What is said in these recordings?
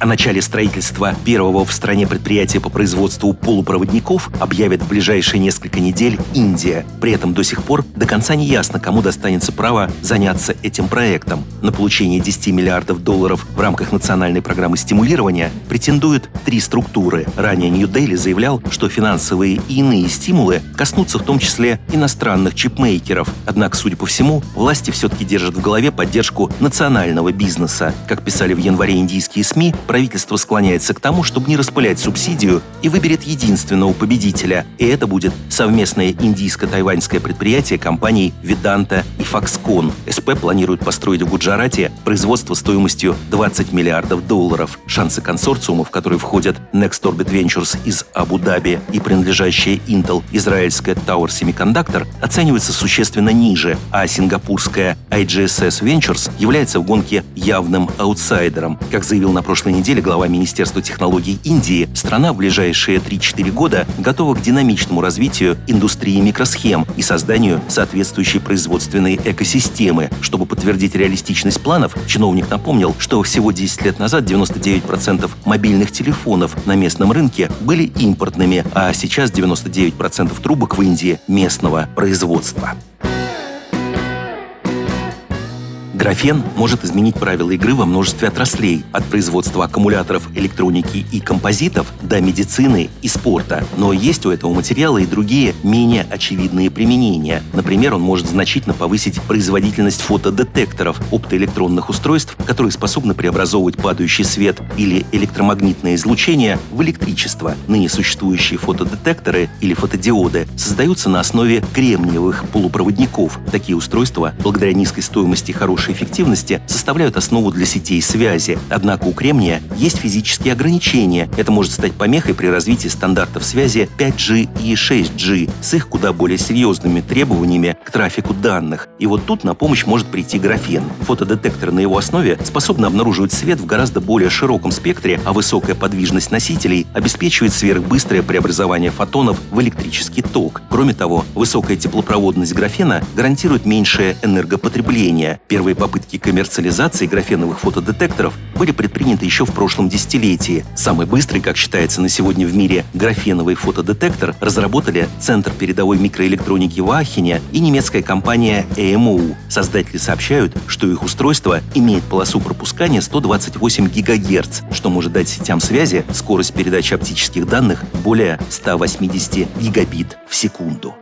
О начале строительства первого в стране предприятия по производству полупроводников объявит в ближайшие несколько недель Индия. При этом до сих пор до конца не ясно, кому достанется право заняться этим проектом. На получение 10 миллиардов долларов в рамках национальной программы стимулирования претендуют три структуры. Ранее Нью-Дели заявлял, что финансовые и иные стимулы коснутся в том числе иностранных чипмейкеров. Однако, судя по всему, власти все-таки держат в голове поддержку национального бизнеса. Как писали в январе индийские СМИ, правительство склоняется к тому, чтобы не распылять субсидию и выберет единственного победителя. И это будет совместное индийско-тайваньское предприятие компаний Веданта и Foxconn. СП планирует построить в Гуджарате производство стоимостью 20 миллиардов долларов. Шансы консорциума, в который входят Next Orbit Ventures из Абу-Даби и принадлежащая Intel израильская Tower Semiconductor, оцениваются существенно ниже, а сингапурская IGSS Ventures является в гонке явным аутсайдером. Как заявил на прошлой неделе глава Министерства технологий Индии, страна в ближайшие 3-4 года готова к динамичному развитию индустрии микросхем и созданию соответствующей производственной экосистемы. Чтобы подтвердить реалистичность планов, чиновник напомнил, что всего 10 лет назад 99% мобильных телефонов на местном рынке были импортными, а сейчас 99% трубок в Индии местного производства. Графен может изменить правила игры во множестве отраслей, от производства аккумуляторов, электроники и композитов до медицины и спорта. Но есть у этого материала и другие, менее очевидные применения. Например, он может значительно повысить производительность фотодетекторов, оптоэлектронных устройств, которые способны преобразовывать падающий свет или электромагнитное излучение в электричество. Ныне существующие фотодетекторы или фотодиоды создаются на основе кремниевых полупроводников. Такие устройства, благодаря низкой стоимости хорошей хорошей эффективности составляют основу для сетей связи. Однако у кремния есть физические ограничения. Это может стать помехой при развитии стандартов связи 5G и 6G с их куда более серьезными требованиями к трафику данных. И вот тут на помощь может прийти графен. Фотодетектор на его основе способны обнаруживать свет в гораздо более широком спектре, а высокая подвижность носителей обеспечивает сверхбыстрое преобразование фотонов в электрический ток. Кроме того, высокая теплопроводность графена гарантирует меньшее энергопотребление. Первые попытки коммерциализации графеновых фотодетекторов были предприняты еще в прошлом десятилетии. Самый быстрый, как считается на сегодня в мире, графеновый фотодетектор разработали Центр передовой микроэлектроники в Ахене и немецкая компания AMO. Создатели сообщают, что их устройство имеет полосу пропускания 128 ГГц, что может дать сетям связи скорость передачи оптических данных более 180 гигабит в секунду.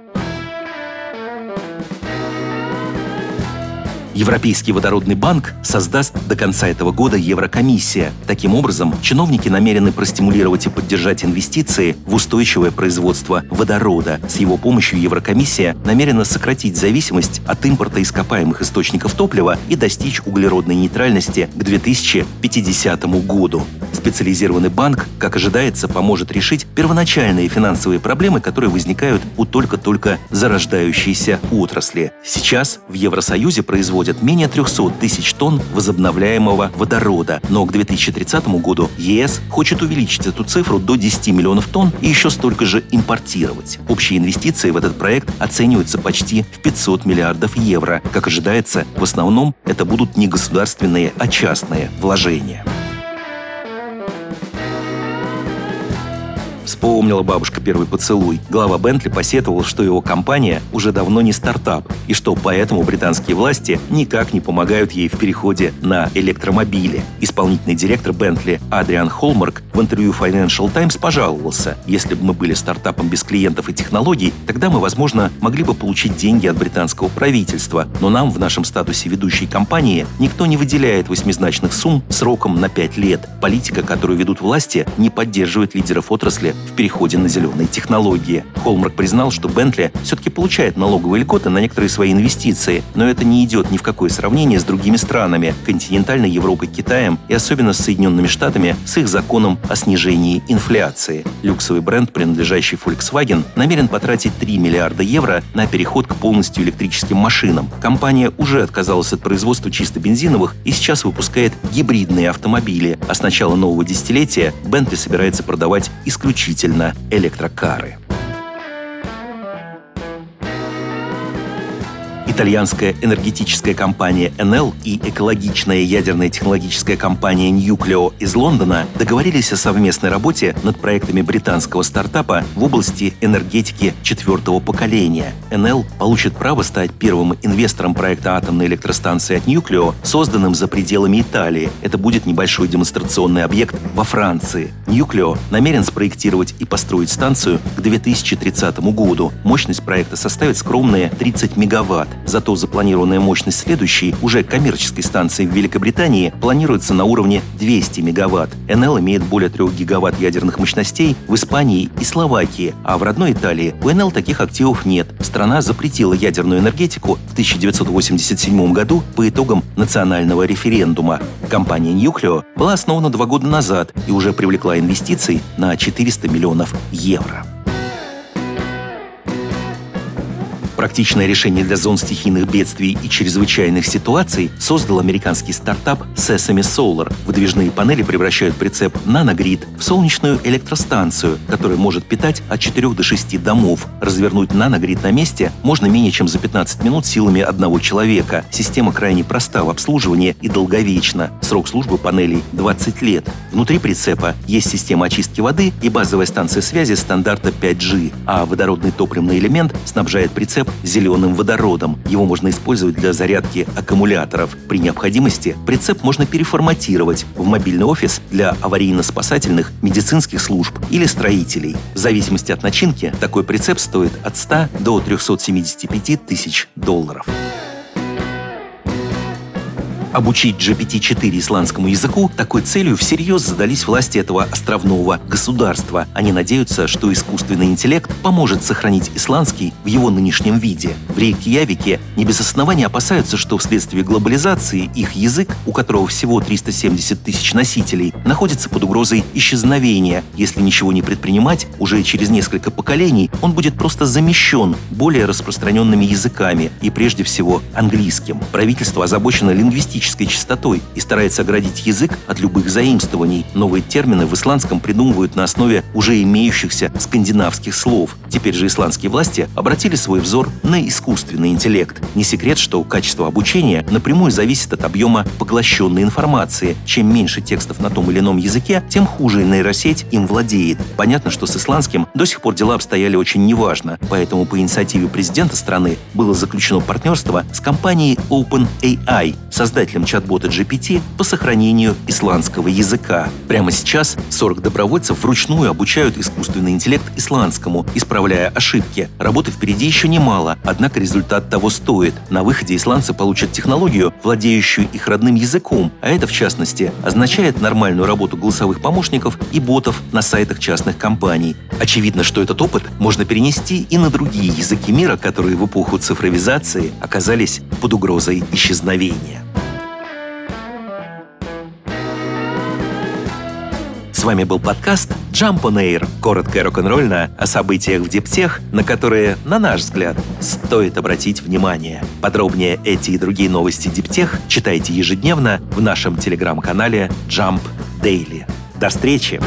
Европейский водородный банк создаст до конца этого года Еврокомиссия. Таким образом, чиновники намерены простимулировать и поддержать инвестиции в устойчивое производство водорода. С его помощью Еврокомиссия намерена сократить зависимость от импорта ископаемых источников топлива и достичь углеродной нейтральности к 2050 году. Специализированный банк, как ожидается, поможет решить первоначальные финансовые проблемы, которые возникают у только-только зарождающейся отрасли. Сейчас в Евросоюзе производят производят менее 300 тысяч тонн возобновляемого водорода, но к 2030 году ЕС хочет увеличить эту цифру до 10 миллионов тонн и еще столько же импортировать. Общие инвестиции в этот проект оцениваются почти в 500 миллиардов евро. Как ожидается, в основном это будут не государственные, а частные вложения. Вспомнила бабушка первый поцелуй. Глава Бентли посетовал, что его компания уже давно не стартап, и что поэтому британские власти никак не помогают ей в переходе на электромобили. Исполнительный директор Бентли Адриан Холмарк в интервью Financial Times пожаловался, если бы мы были стартапом без клиентов и технологий, тогда мы, возможно, могли бы получить деньги от британского правительства, но нам в нашем статусе ведущей компании никто не выделяет восьмизначных сумм сроком на пять лет. Политика, которую ведут власти, не поддерживает лидеров отрасли в переходе на зеленые технологии. Холмарк признал, что Бентли все-таки получает налоговые льготы на некоторые свои инвестиции, но это не идет ни в какое сравнение с другими странами, континентальной Европой, Китаем и особенно с Соединенными Штатами с их законом о снижении инфляции. Люксовый бренд, принадлежащий Volkswagen, намерен потратить 3 миллиарда евро на переход к полностью электрическим машинам. Компания уже отказалась от производства чисто бензиновых и сейчас выпускает гибридные автомобили, а с начала нового десятилетия Bentley собирается продавать исключительно электрокары. Итальянская энергетическая компания Enel и экологичная ядерная технологическая компания Nucleo из Лондона договорились о совместной работе над проектами британского стартапа в области энергетики четвертого поколения. Enel получит право стать первым инвестором проекта атомной электростанции от Nucleo, созданным за пределами Италии. Это будет небольшой демонстрационный объект во Франции. Nucleo намерен спроектировать и построить станцию к 2030 году. Мощность проекта составит скромные 30 мегаватт. Зато запланированная мощность следующей, уже коммерческой станции в Великобритании, планируется на уровне 200 мегаватт. НЛ имеет более 3 гигаватт ядерных мощностей в Испании и Словакии, а в родной Италии у НЛ таких активов нет. Страна запретила ядерную энергетику в 1987 году по итогам национального референдума. Компания Nucleo была основана два года назад и уже привлекла инвестиций на 400 миллионов евро. Практичное решение для зон стихийных бедствий и чрезвычайных ситуаций создал американский стартап Sesame Solar. Выдвижные панели превращают прицеп Nanogrid в солнечную электростанцию, которая может питать от 4 до 6 домов. Развернуть Nanogrid на месте можно менее чем за 15 минут силами одного человека. Система крайне проста в обслуживании и долговечна. Срок службы панелей 20 лет. Внутри прицепа есть система очистки воды и базовая станция связи стандарта 5G, а водородный топливный элемент снабжает прицеп зеленым водородом. Его можно использовать для зарядки аккумуляторов. При необходимости прицеп можно переформатировать в мобильный офис для аварийно-спасательных медицинских служб или строителей. В зависимости от начинки такой прицеп стоит от 100 до 375 тысяч долларов. Обучить GPT-4 исландскому языку такой целью всерьез задались власти этого островного государства. Они надеются, что искусственный интеллект поможет сохранить исландский в его нынешнем виде. В Рейкьявике не без основания опасаются, что вследствие глобализации их язык, у которого всего 370 тысяч носителей, находится под угрозой исчезновения. Если ничего не предпринимать, уже через несколько поколений он будет просто замещен более распространенными языками и прежде всего английским. Правительство озабочено лингвистической лексической чистотой и старается оградить язык от любых заимствований. Новые термины в исландском придумывают на основе уже имеющихся скандинавских слов. Теперь же исландские власти обратили свой взор на искусственный интеллект. Не секрет, что качество обучения напрямую зависит от объема поглощенной информации. Чем меньше текстов на том или ином языке, тем хуже нейросеть им владеет. Понятно, что с исландским до сих пор дела обстояли очень неважно, поэтому по инициативе президента страны было заключено партнерство с компанией OpenAI, создать создателем чат-бота GPT по сохранению исландского языка. Прямо сейчас 40 добровольцев вручную обучают искусственный интеллект исландскому, исправляя ошибки. Работы впереди еще немало, однако результат того стоит. На выходе исландцы получат технологию, владеющую их родным языком, а это, в частности, означает нормальную работу голосовых помощников и ботов на сайтах частных компаний. Очевидно, что этот опыт можно перенести и на другие языки мира, которые в эпоху цифровизации оказались под угрозой исчезновения. Вами был подкаст Jump on Air. Коротко и рок-н-ролльно о событиях в Диптех, на которые, на наш взгляд, стоит обратить внимание. Подробнее эти и другие новости Диптех читайте ежедневно в нашем телеграм-канале Jump Daily. До встречи!